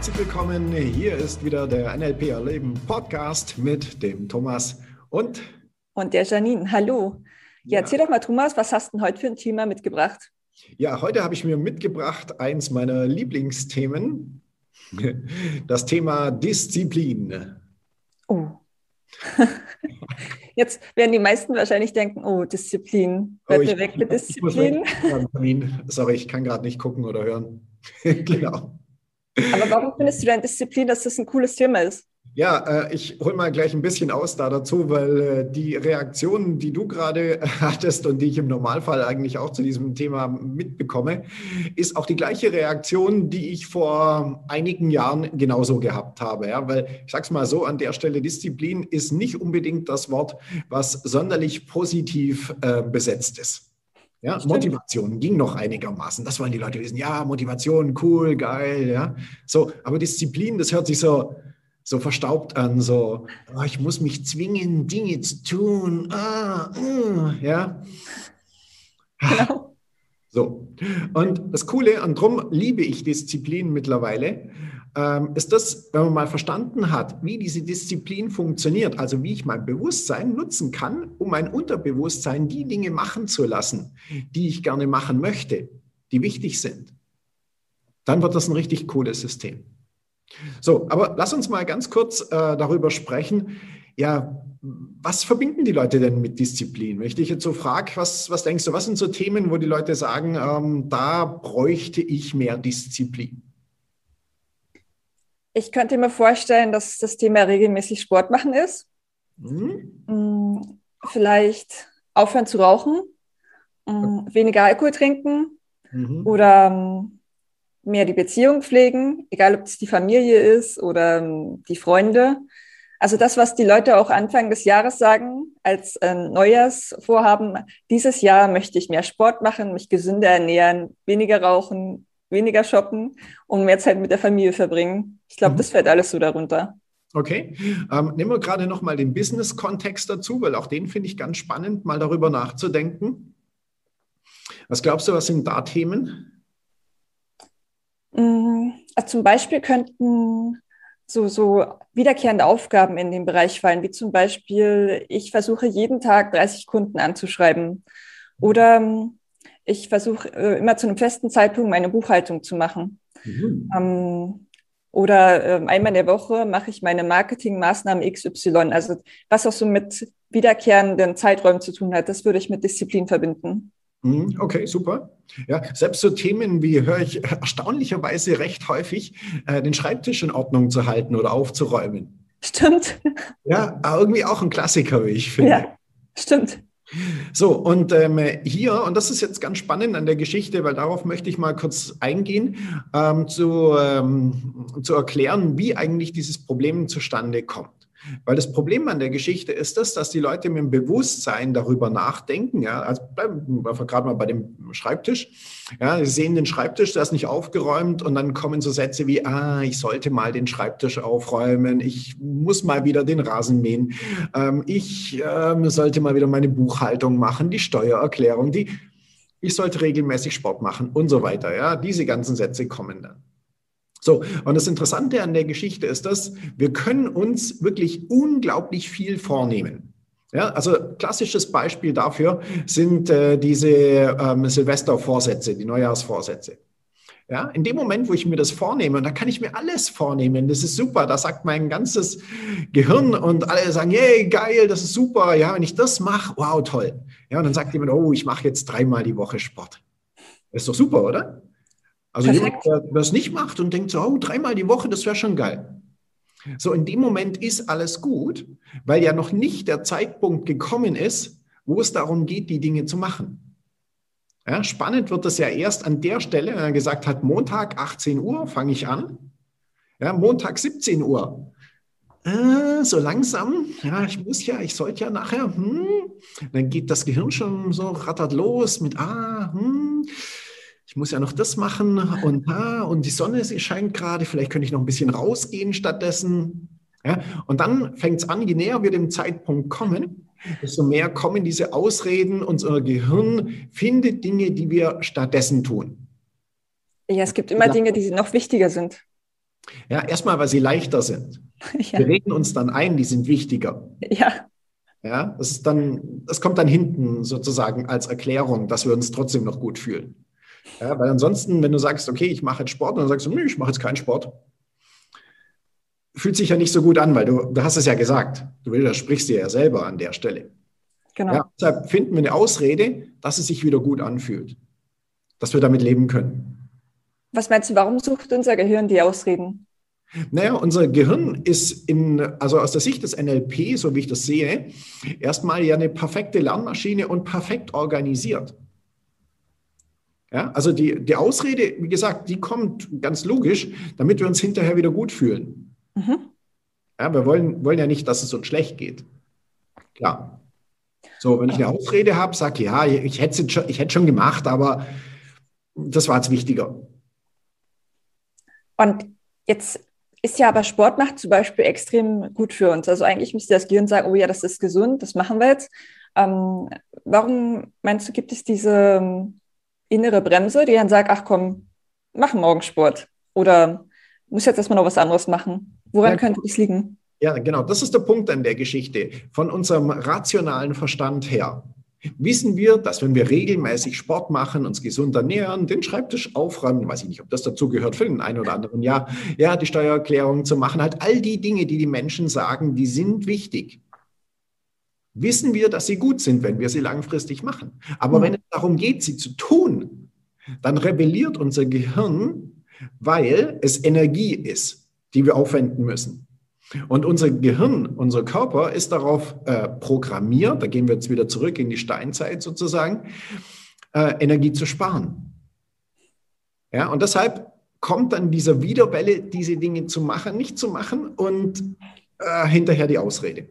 herzlich willkommen. Hier ist wieder der NLP Erleben Podcast mit dem Thomas und und der Janine. Hallo. Ja, ja, erzähl doch mal, Thomas, was hast du denn heute für ein Thema mitgebracht? Ja, heute habe ich mir mitgebracht eins meiner Lieblingsthemen, das Thema Disziplin. Oh. Jetzt werden die meisten wahrscheinlich denken, oh, Disziplin, bleib oh, mir weg mit Disziplin. Sorry, ich kann gerade nicht gucken oder hören. genau. Aber warum findest du denn Disziplin, dass das ein cooles Thema ist? Ja, äh, ich hole mal gleich ein bisschen aus da dazu, weil äh, die Reaktionen, die du gerade hattest und die ich im Normalfall eigentlich auch zu diesem Thema mitbekomme, ist auch die gleiche Reaktion, die ich vor einigen Jahren genauso gehabt habe. Ja, weil ich sage es mal so, an der Stelle Disziplin ist nicht unbedingt das Wort, was sonderlich positiv äh, besetzt ist. Ja, Motivation ging noch einigermaßen. Das wollen die Leute wissen. Ja, Motivation, cool, geil, ja. So, aber Disziplin, das hört sich so, so verstaubt an, so, oh, ich muss mich zwingen, Dinge zu tun. Ah, uh, ja. Genau. So. Und das Coole, und darum liebe ich Disziplin mittlerweile, ähm, ist das, wenn man mal verstanden hat, wie diese Disziplin funktioniert, also wie ich mein Bewusstsein nutzen kann, um mein Unterbewusstsein die Dinge machen zu lassen, die ich gerne machen möchte, die wichtig sind, dann wird das ein richtig cooles System. So, aber lass uns mal ganz kurz äh, darüber sprechen. Ja, was verbinden die Leute denn mit Disziplin? Wenn ich dich jetzt so frage, was, was denkst du, was sind so Themen, wo die Leute sagen, ähm, da bräuchte ich mehr Disziplin? Ich könnte mir vorstellen, dass das Thema regelmäßig Sport machen ist. Mhm. Mm, vielleicht aufhören zu rauchen, mm, weniger Alkohol trinken mhm. oder mm, mehr die Beziehung pflegen, egal ob es die Familie ist oder die Freunde. Also das, was die Leute auch Anfang des Jahres sagen als äh, Neujahrsvorhaben, dieses Jahr möchte ich mehr Sport machen, mich gesünder ernähren, weniger rauchen, weniger shoppen und mehr Zeit mit der Familie verbringen. Ich glaube, mhm. das fällt alles so darunter. Okay, ähm, nehmen wir gerade noch mal den Business-Kontext dazu, weil auch den finde ich ganz spannend, mal darüber nachzudenken. Was glaubst du, was sind da Themen? Mm, also zum Beispiel könnten so, so wiederkehrende Aufgaben in dem Bereich fallen, wie zum Beispiel, ich versuche jeden Tag 30 Kunden anzuschreiben oder ich versuche äh, immer zu einem festen Zeitpunkt meine Buchhaltung zu machen. Mhm. Ähm, oder äh, einmal in der Woche mache ich meine Marketingmaßnahmen XY. Also was auch so mit wiederkehrenden Zeiträumen zu tun hat, das würde ich mit Disziplin verbinden. Mhm, okay, super. Ja, selbst so Themen wie höre ich erstaunlicherweise recht häufig, äh, den Schreibtisch in Ordnung zu halten oder aufzuräumen. Stimmt. Ja, irgendwie auch ein Klassiker, wie ich finde. Ja, stimmt. So, und ähm, hier, und das ist jetzt ganz spannend an der Geschichte, weil darauf möchte ich mal kurz eingehen, ähm, zu, ähm, zu erklären, wie eigentlich dieses Problem zustande kommt. Weil das Problem an der Geschichte ist das, dass die Leute mit dem Bewusstsein darüber nachdenken. Ja, also bleiben wir gerade mal bei dem Schreibtisch. Ja, sie sehen den Schreibtisch, der ist nicht aufgeräumt und dann kommen so Sätze wie, ah, ich sollte mal den Schreibtisch aufräumen, ich muss mal wieder den Rasen mähen, ähm, ich ähm, sollte mal wieder meine Buchhaltung machen, die Steuererklärung, die, ich sollte regelmäßig Sport machen und so weiter. Ja, diese ganzen Sätze kommen dann. So, und das Interessante an der Geschichte ist, dass wir können uns wirklich unglaublich viel vornehmen. Ja, also klassisches Beispiel dafür sind äh, diese ähm, Silvestervorsätze, die Neujahrsvorsätze. Ja, in dem Moment, wo ich mir das vornehme, und da kann ich mir alles vornehmen, das ist super, da sagt mein ganzes Gehirn und alle sagen, yay, geil, das ist super, ja, wenn ich das mache, wow, toll. Ja, und dann sagt jemand, oh, ich mache jetzt dreimal die Woche Sport. Das ist doch super, oder? Also Perfekt. jemand, der das nicht macht und denkt so, oh, dreimal die Woche, das wäre schon geil. So, in dem Moment ist alles gut, weil ja noch nicht der Zeitpunkt gekommen ist, wo es darum geht, die Dinge zu machen. Ja, spannend wird das ja erst an der Stelle, wenn er gesagt hat, Montag 18 Uhr fange ich an. Ja, Montag 17 Uhr. Äh, so langsam, ja, ich muss ja, ich sollte ja nachher, hm, dann geht das Gehirn schon so rattert los mit, ah, hm, ich muss ja noch das machen und ah, und die Sonne scheint gerade, vielleicht könnte ich noch ein bisschen rausgehen stattdessen. Ja, und dann fängt es an, je näher wir dem Zeitpunkt kommen, desto mehr kommen diese Ausreden, unser Gehirn findet Dinge, die wir stattdessen tun. Ja, es gibt immer Dinge, die noch wichtiger sind. Ja, erstmal, weil sie leichter sind. Ja. Wir reden uns dann ein, die sind wichtiger. Ja. Ja, das ist dann, das kommt dann hinten sozusagen als Erklärung, dass wir uns trotzdem noch gut fühlen. Ja, weil ansonsten, wenn du sagst, okay, ich mache jetzt Sport, und dann sagst du, nee, ich mache jetzt keinen Sport, fühlt sich ja nicht so gut an, weil du, du hast es ja gesagt. Du widersprichst dir ja selber an der Stelle. Genau. Ja, deshalb finden wir eine Ausrede, dass es sich wieder gut anfühlt. Dass wir damit leben können. Was meinst du, warum sucht unser Gehirn die Ausreden? Naja, unser Gehirn ist in, also aus der Sicht des NLP, so wie ich das sehe, erstmal ja eine perfekte Lernmaschine und perfekt organisiert. Ja, also die, die Ausrede, wie gesagt, die kommt ganz logisch, damit wir uns hinterher wieder gut fühlen. Mhm. Ja, wir wollen, wollen ja nicht, dass es uns schlecht geht. Klar. So, wenn ich eine Ausrede habe, sage ja, ich hätte es schon, ich hätte schon gemacht, aber das war jetzt wichtiger. Und jetzt ist ja aber Sport macht zum Beispiel extrem gut für uns. Also eigentlich müsste das Gehirn sagen, oh ja, das ist gesund, das machen wir jetzt. Ähm, warum meinst du, gibt es diese ähm, innere Bremse, die dann sagt, ach komm, mach morgen Sport oder muss jetzt erstmal noch was anderes machen? Woran ja, könnte das liegen? Ja, genau. Das ist der Punkt an der Geschichte. Von unserem rationalen Verstand her wissen wir, dass wenn wir regelmäßig Sport machen, uns gesund ernähren, den Schreibtisch aufräumen, weiß ich nicht, ob das dazu gehört für den einen oder anderen Jahr, ja, die Steuererklärung zu machen, halt all die Dinge, die die Menschen sagen, die sind wichtig. Wissen wir, dass sie gut sind, wenn wir sie langfristig machen. Aber mhm. wenn es darum geht, sie zu tun, dann rebelliert unser Gehirn, weil es Energie ist, die wir aufwenden müssen. Und unser Gehirn, unser Körper ist darauf äh, programmiert, da gehen wir jetzt wieder zurück in die Steinzeit sozusagen, äh, Energie zu sparen. Ja, und deshalb kommt dann dieser Widerwelle, diese Dinge zu machen, nicht zu machen und äh, hinterher die Ausrede.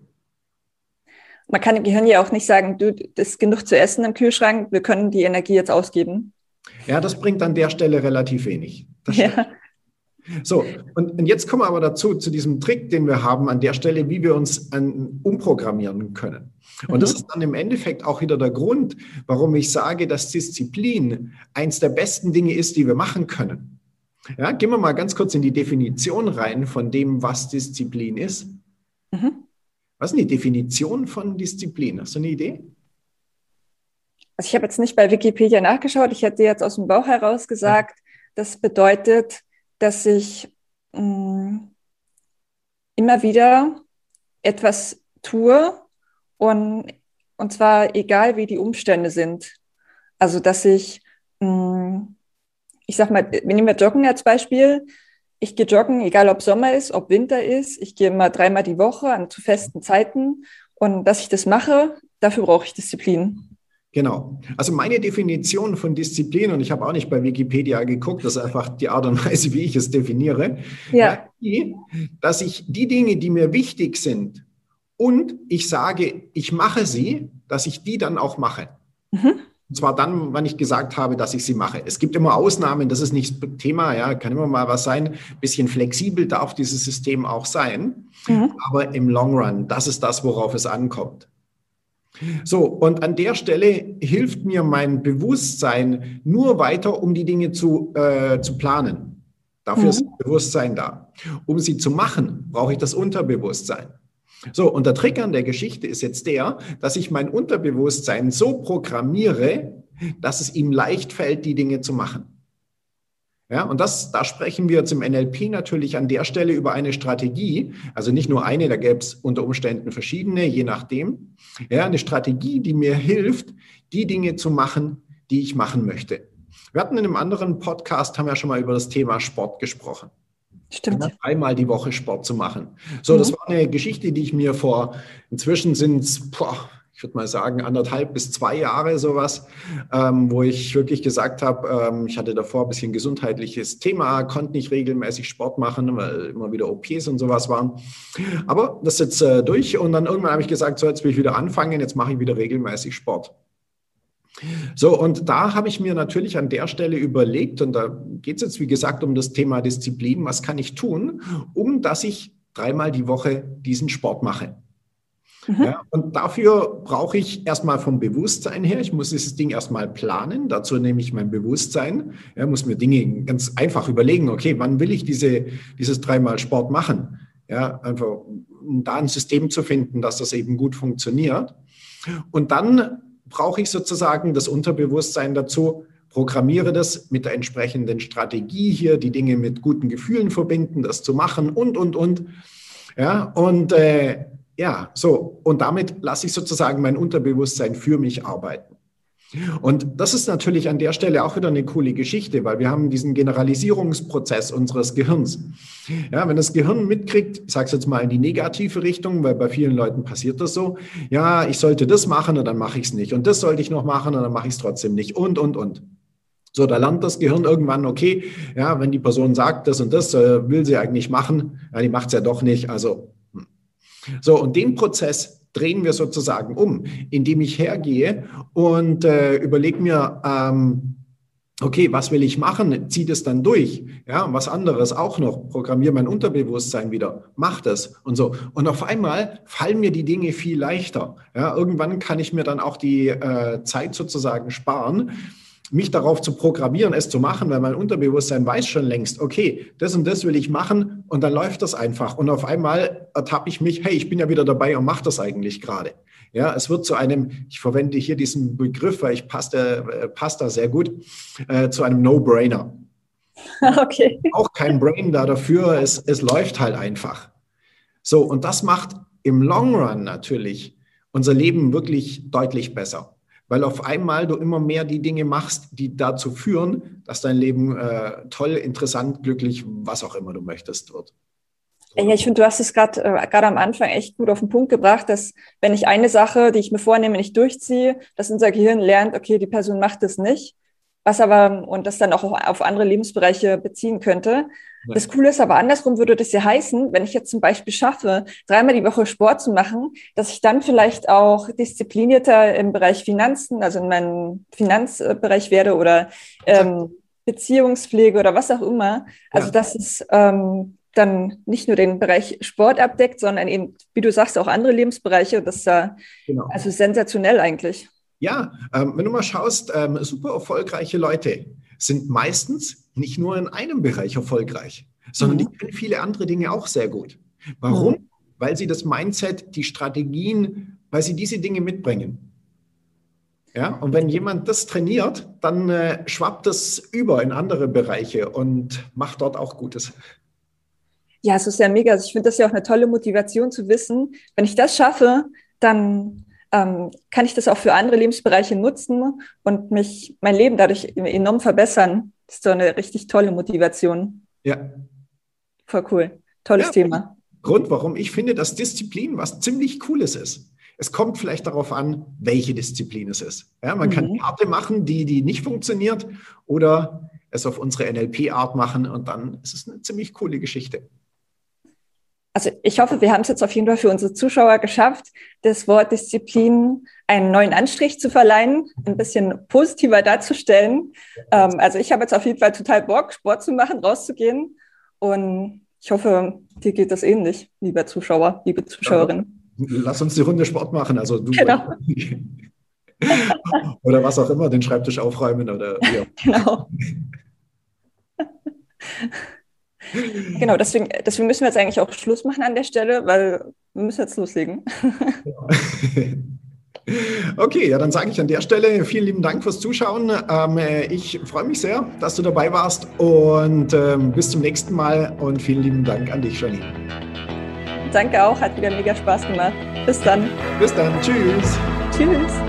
Man kann dem Gehirn ja auch nicht sagen, du, das ist genug zu essen im Kühlschrank, wir können die Energie jetzt ausgeben. Ja, das bringt an der Stelle relativ wenig. ja. So, und, und, jetzt kommen wir aber dazu, zu diesem Trick, den wir haben an der Stelle, wie wir uns an, umprogrammieren können. Und mhm. das ist dann im Endeffekt auch wieder der Grund, warum ich sage, dass Disziplin eins der besten Dinge ist, die wir machen können. Ja, gehen wir mal ganz kurz in die Definition rein von dem, was Disziplin ist. Mhm. Was ist die Definition von Disziplin? Hast du eine Idee? Also ich habe jetzt nicht bei Wikipedia nachgeschaut, ich hätte jetzt aus dem Bauch heraus gesagt, das bedeutet, dass ich mh, mm, immer wieder etwas tue und, und zwar egal, wie die Umstände sind. Also, dass ich, mh, mm, ich sag mal, wir nehmen wir Joggen als Beispiel. Ich gehe joggen, egal ob Sommer ist, ob Winter ist. Ich gehe immer dreimal die Woche an zu festen Zeiten. Und dass ich das mache, dafür brauche ich Disziplin. Genau. Also meine Definition von Disziplin, und ich habe auch nicht bei Wikipedia geguckt, das ist einfach die Art und Weise, wie ich es definiere, ja. Die, dass ich die Dinge, die mir wichtig sind, und ich sage, ich mache sie, dass ich die dann auch mache. Mhm. Und zwar dann, wann ich gesagt habe, dass ich sie mache. Es gibt immer Ausnahmen, das ist nicht Thema, ja, kann immer mal was sein. Ein bisschen flexibel darf dieses System auch sein. Mhm. Aber im Long Run, das ist das, worauf es ankommt. So, und an der Stelle hilft mir mein Bewusstsein nur weiter, um die Dinge zu, äh, zu planen. Dafür mhm. ist Bewusstsein da. Um sie zu machen, brauche ich das Unterbewusstsein. So, und der Trick an der Geschichte ist jetzt der, dass ich mein Unterbewusstsein so programmiere, dass es ihm leicht fällt, die Dinge zu machen. Ja, und das, da sprechen wir jetzt im NLP natürlich an der Stelle über eine Strategie, also nicht nur eine, da gäbe es unter Umständen verschiedene, je nachdem. Ja, eine Strategie, die mir hilft, die Dinge zu machen, die ich machen möchte. Wir hatten in einem anderen Podcast, haben ja schon mal über das Thema Sport gesprochen. Stimmt. Ja, einmal die Woche Sport zu machen. So, mhm. das war eine Geschichte, die ich mir vor, inzwischen sind es, ich würde mal sagen, anderthalb bis zwei Jahre sowas, ähm, wo ich wirklich gesagt habe, ähm, ich hatte davor ein bisschen gesundheitliches Thema, konnte nicht regelmäßig Sport machen, weil immer wieder OPs und sowas waren. Aber das ist jetzt äh, durch und dann irgendwann habe ich gesagt, so jetzt will ich wieder anfangen, jetzt mache ich wieder regelmäßig Sport. So, und da habe ich mir natürlich an der Stelle überlegt, und da geht es jetzt, wie gesagt, um das Thema Disziplin, was kann ich tun, um dass ich dreimal die Woche diesen Sport mache. Mhm. Ja, und dafür brauche ich erstmal vom Bewusstsein her, ich muss dieses Ding erstmal planen. Dazu nehme ich mein Bewusstsein. Ja, muss mir Dinge ganz einfach überlegen, okay, wann will ich diese, dieses dreimal Sport machen? Ja, einfach, um da ein System zu finden, dass das eben gut funktioniert. Und dann brauche ich sozusagen das Unterbewusstsein dazu, programmiere das mit der entsprechenden Strategie hier, die Dinge mit guten Gefühlen verbinden, das zu machen und, und, und. Ja, und äh, ja, so, und damit lasse ich sozusagen mein Unterbewusstsein für mich arbeiten. Und das ist natürlich an der Stelle auch wieder eine coole Geschichte, weil wir haben diesen Generalisierungsprozess unseres Gehirns. Ja, wenn das Gehirn mitkriegt, ich sage es jetzt mal in die negative Richtung, weil bei vielen Leuten passiert das so, ja, ich sollte das machen und dann mache ich es nicht. Und das sollte ich noch machen und dann mache ich es trotzdem nicht. Und, und, und. So, da lernt das Gehirn irgendwann, okay, ja, wenn die Person sagt, das und das äh, will sie eigentlich machen, ja, die macht es ja doch nicht, also so, und den Prozess drehen wir sozusagen um, indem ich hergehe und äh, überlege mir, ähm, okay, was will ich machen? Zieh das dann durch. Ja, was anderes auch noch. Programmiere mein Unterbewusstsein wieder. Mach das und so. Und auf einmal fallen mir die Dinge viel leichter. Ja, irgendwann kann ich mir dann auch die äh, Zeit sozusagen sparen mich darauf zu programmieren, es zu machen, weil mein Unterbewusstsein weiß schon längst, okay, das und das will ich machen und dann läuft das einfach. Und auf einmal ertappe ich mich, hey, ich bin ja wieder dabei und mache das eigentlich gerade. Ja, es wird zu einem, ich verwende hier diesen Begriff, weil ich passt, äh, passt da sehr gut, äh, zu einem No-Brainer. Okay. Auch kein Brain da dafür, es, es läuft halt einfach. So, und das macht im Long Run natürlich unser Leben wirklich deutlich besser weil auf einmal du immer mehr die Dinge machst, die dazu führen, dass dein Leben äh, toll, interessant, glücklich, was auch immer du möchtest wird. Ja, ich finde, du hast es gerade äh, gerade am Anfang echt gut auf den Punkt gebracht, dass wenn ich eine Sache, die ich mir vornehme, nicht durchziehe, dass unser Gehirn lernt, okay, die Person macht das nicht, was aber und das dann auch auf andere Lebensbereiche beziehen könnte. Das Coole ist aber andersrum würde das ja heißen, wenn ich jetzt zum Beispiel schaffe, dreimal die Woche Sport zu machen, dass ich dann vielleicht auch disziplinierter im Bereich Finanzen, also in meinem Finanzbereich werde oder ähm, Beziehungspflege oder was auch immer. Also ja. dass es ähm, dann nicht nur den Bereich Sport abdeckt, sondern eben, wie du sagst, auch andere Lebensbereiche. Das ist ja genau. also sensationell eigentlich. Ja, ähm, wenn du mal schaust, ähm, super erfolgreiche Leute sind meistens nicht nur in einem Bereich erfolgreich, sondern mhm. die können viele andere Dinge auch sehr gut. Warum? Mhm. Weil sie das Mindset, die Strategien, weil sie diese Dinge mitbringen. Ja, und wenn jemand das trainiert, dann äh, schwappt das über in andere Bereiche und macht dort auch Gutes. Ja, es ist ja mega. Also ich finde das ja auch eine tolle Motivation zu wissen, wenn ich das schaffe, dann ähm, kann ich das auch für andere Lebensbereiche nutzen und mich, mein Leben dadurch enorm verbessern. Das ist so eine richtig tolle Motivation. Ja. Voll cool. Tolles ja, Thema. Grund, warum ich finde, dass Disziplin was ziemlich Cooles ist. Es kommt vielleicht darauf an, welche Disziplin es ist. Ja, man mhm. kann eine Arte machen, die, die nicht funktioniert, oder es auf unsere NLP-Art machen und dann ist es eine ziemlich coole Geschichte also ich hoffe, wir haben es jetzt auf jeden Fall für unsere Zuschauer geschafft, das Wort Disziplin einen neuen Anstrich zu verleihen, ein bisschen positiver darzustellen. Ähm, also ich habe jetzt auf jeden Fall total Bock, Sport zu machen, rauszugehen. Und ich hoffe, dir geht das ähnlich, lieber Zuschauer, liebe Zuschauerin. Lass uns die Runde Sport machen. Also du. Genau. oder was auch immer, den Schreibtisch aufräumen oder. Ja. Genau. Genau, deswegen, deswegen müssen wir jetzt eigentlich auch Schluss machen an der Stelle, weil wir müssen jetzt loslegen. Okay, ja, dann sage ich an der Stelle vielen lieben Dank fürs Zuschauen. Ähm, ich freue mich sehr, dass du dabei warst und ähm, bis zum nächsten Mal und vielen lieben Dank an dich, Janine. Danke auch, hat wieder mega Spaß gemacht. Bis dann. Bis dann, tschüss. Tschüss.